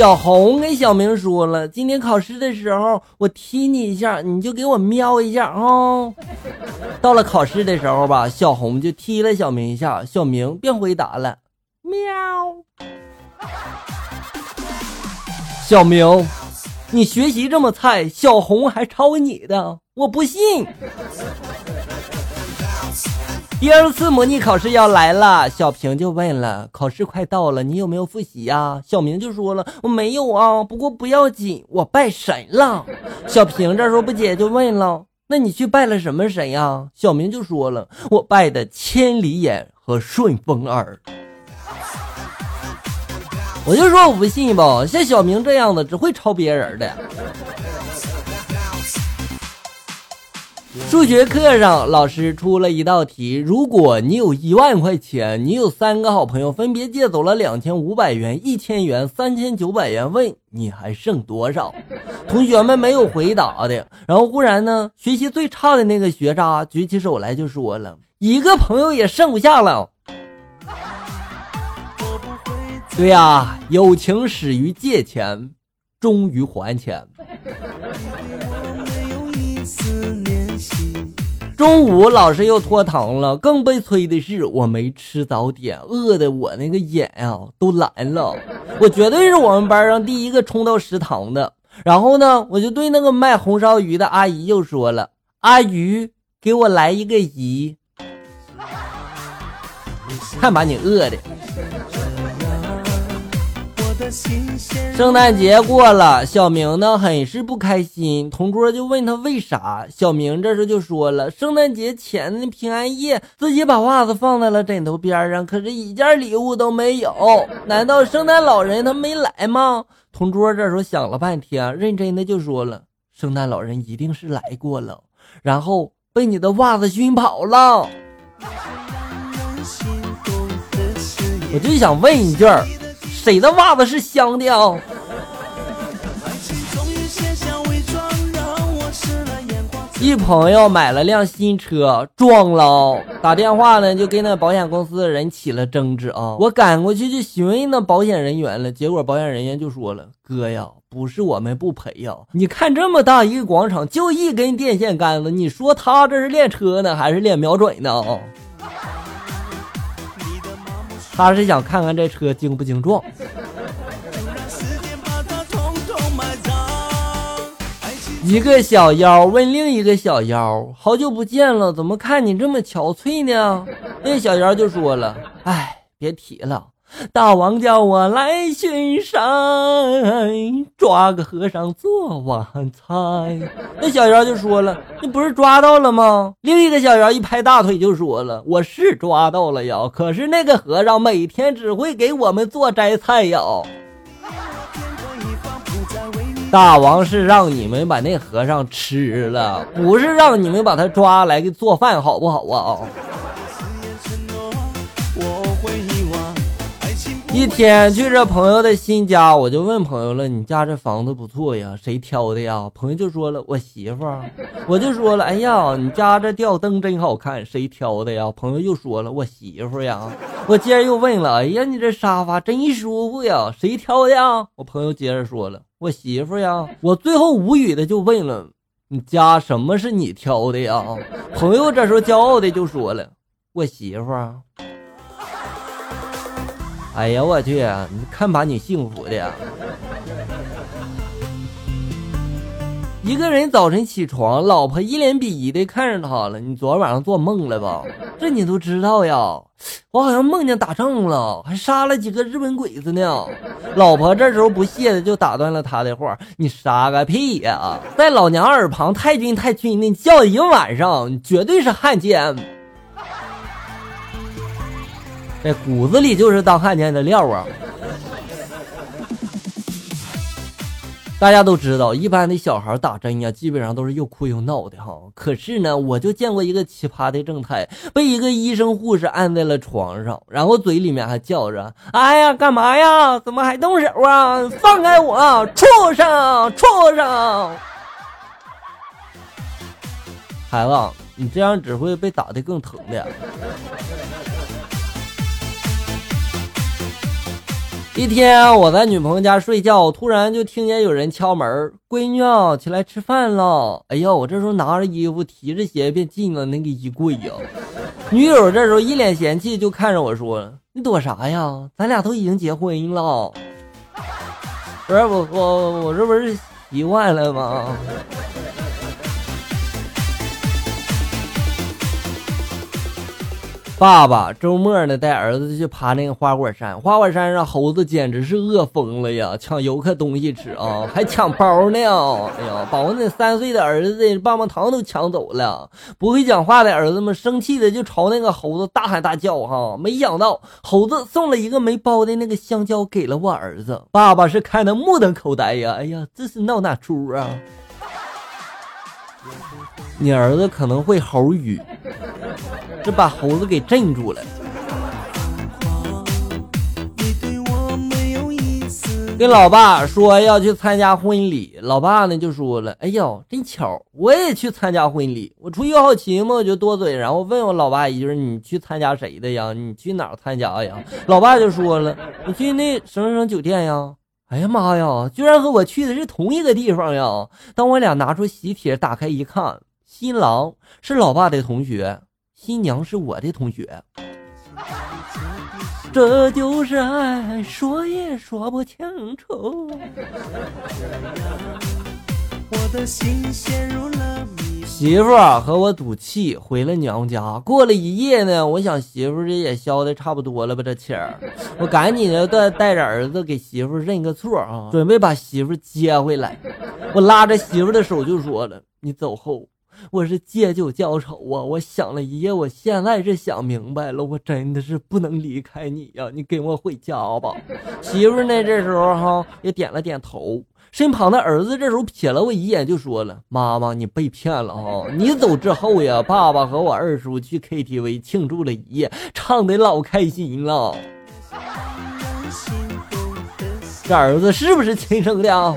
小红跟小明说了，今天考试的时候我踢你一下，你就给我瞄一下啊。到了考试的时候吧，小红就踢了小明一下，小明便回答了，喵。小明，你学习这么菜，小红还抄你的，我不信。第二次模拟考试要来了，小平就问了：“考试快到了，你有没有复习呀？”小明就说了：“我没有啊，不过不要紧，我拜神了。”小平这时候不解就问了：“那你去拜了什么神呀？”小明就说了：“我拜的千里眼和顺风耳。”我就说我不信吧，像小明这样的只会抄别人的。数学课上，老师出了一道题：如果你有一万块钱，你有三个好朋友分别借走了两千五百元、一千元、三千九百元，问你还剩多少？同学们没有回答的。然后忽然呢，学习最差的那个学渣举起手来就说了：“一个朋友也剩不下了。”对呀，友情始于借钱，终于还钱。中午老师又拖堂了，更悲催的是我没吃早点，饿的我那个眼啊都蓝了。我绝对是我们班上第一个冲到食堂的。然后呢，我就对那个卖红烧鱼的阿姨又说了：“阿姨，给我来一个鱼。”看把你饿的。圣诞节过了，小明呢很是不开心。同桌就问他为啥，小明这时就说了：圣诞节前的平安夜，自己把袜子放在了枕头边上，可是一件礼物都没有。难道圣诞老人他没来吗？同桌这时候想了半天，认真的就说了：圣诞老人一定是来过了，然后被你的袜子熏跑了。我就想问一句儿。谁的袜子是香的啊？一朋友买了辆新车撞了，打电话呢就跟那保险公司的人起了争执啊。我赶过去就询问那保险人员了，结果保险人员就说了：“哥呀，不是我们不赔呀，你看这么大一个广场就一根电线杆子，你说他这是练车呢还是练瞄准呢？”他是想看看这车精不精壮。一个小妖问另一个小妖：“好久不见了，怎么看你这么憔悴呢？”那小妖就说了：“哎，别提了。”大王叫我来巡山，抓个和尚做晚餐。那小妖就说了：“你不是抓到了吗？”另一个小妖一拍大腿就说了：“我是抓到了呀，可是那个和尚每天只会给我们做斋菜呀。”大王是让你们把那和尚吃了，不是让你们把他抓来给做饭，好不好啊？一天去这朋友的新家，我就问朋友了：“你家这房子不错呀，谁挑的呀？”朋友就说了：“我媳妇儿。”我就说了：“哎呀，你家这吊灯真好看，谁挑的呀？”朋友又说了：“我媳妇儿呀。”我接着又问了：“哎呀，你这沙发真舒服呀，谁挑的呀？”我朋友接着说了：“我媳妇儿呀。”我最后无语的就问了：“你家什么是你挑的呀？”朋友这时候骄傲的就说了：“我媳妇儿。”哎呀，我去！你看把你幸福的。一个人早晨起床，老婆一脸鄙夷的看着他了。你昨晚上做梦了吧？这你都知道呀？我好像梦见打仗了，还杀了几个日本鬼子呢。老婆这时候不屑的就打断了他的话：“你杀个屁呀！在老娘耳旁太君太君的叫一个晚上，你绝对是汉奸。”这骨子里就是当汉奸的料啊！大家都知道，一般的小孩打针呀，基本上都是又哭又闹的哈。可是呢，我就见过一个奇葩的正太，被一个医生护士按在了床上，然后嘴里面还叫着：“哎呀，干嘛呀？怎么还动手啊？放开我，畜生，畜生！”孩子，你这样只会被打的更疼的。一天我在女朋友家睡觉，突然就听见有人敲门：“闺女，起来吃饭了。”哎呀，我这时候拿着衣服，提着鞋便进了那个衣柜呀。女友这时候一脸嫌弃，就看着我说：“你躲啥呀？咱俩都已经结婚了。”不是我我我这不是习惯了吗？爸爸周末呢，带儿子去爬那个花果山。花果山上猴子简直是饿疯了呀，抢游客东西吃啊，还抢包呢！哎呀，把我那三岁的儿子棒棒糖都抢走了。不会讲话的儿子们生气的就朝那个猴子大喊大叫哈。没想到猴子送了一个没包的那个香蕉给了我儿子，爸爸是看得目瞪口呆呀！哎呀，这是闹哪出啊？你儿子可能会猴语，这把猴子给镇住了。跟老爸说要去参加婚礼，老爸呢就说了：“哎呦，真巧，我也去参加婚礼。我出于好奇嘛，我就多嘴，然后问我老爸一句：你去参加谁的呀？你去哪儿参加呀？”老爸就说了：“我去那什么什么酒店呀。”哎呀妈呀，居然和我去的是同一个地方呀！当我俩拿出喜帖打开一看。新郎是老爸的同学，新娘是我的同学，这就是爱，说也说不清楚。媳妇和我赌气回了娘家，过了一夜呢，我想媳妇这也消的差不多了吧，这气儿，我赶紧的带带着儿子给媳妇认个错啊，准备把媳妇接回来。我拉着媳妇的手就说了：“你走后。”我是借酒浇愁啊！我想了一夜，我现在是想明白了，我真的是不能离开你呀！你跟我回家吧。媳妇呢，这时候哈也点了点头。身旁的儿子这时候瞥了我一眼，就说了：“妈妈，你被骗了哈！你走之后呀，爸爸和我二叔去 KTV 庆祝了一夜，唱的老开心了。这儿子是不是亲生的啊？”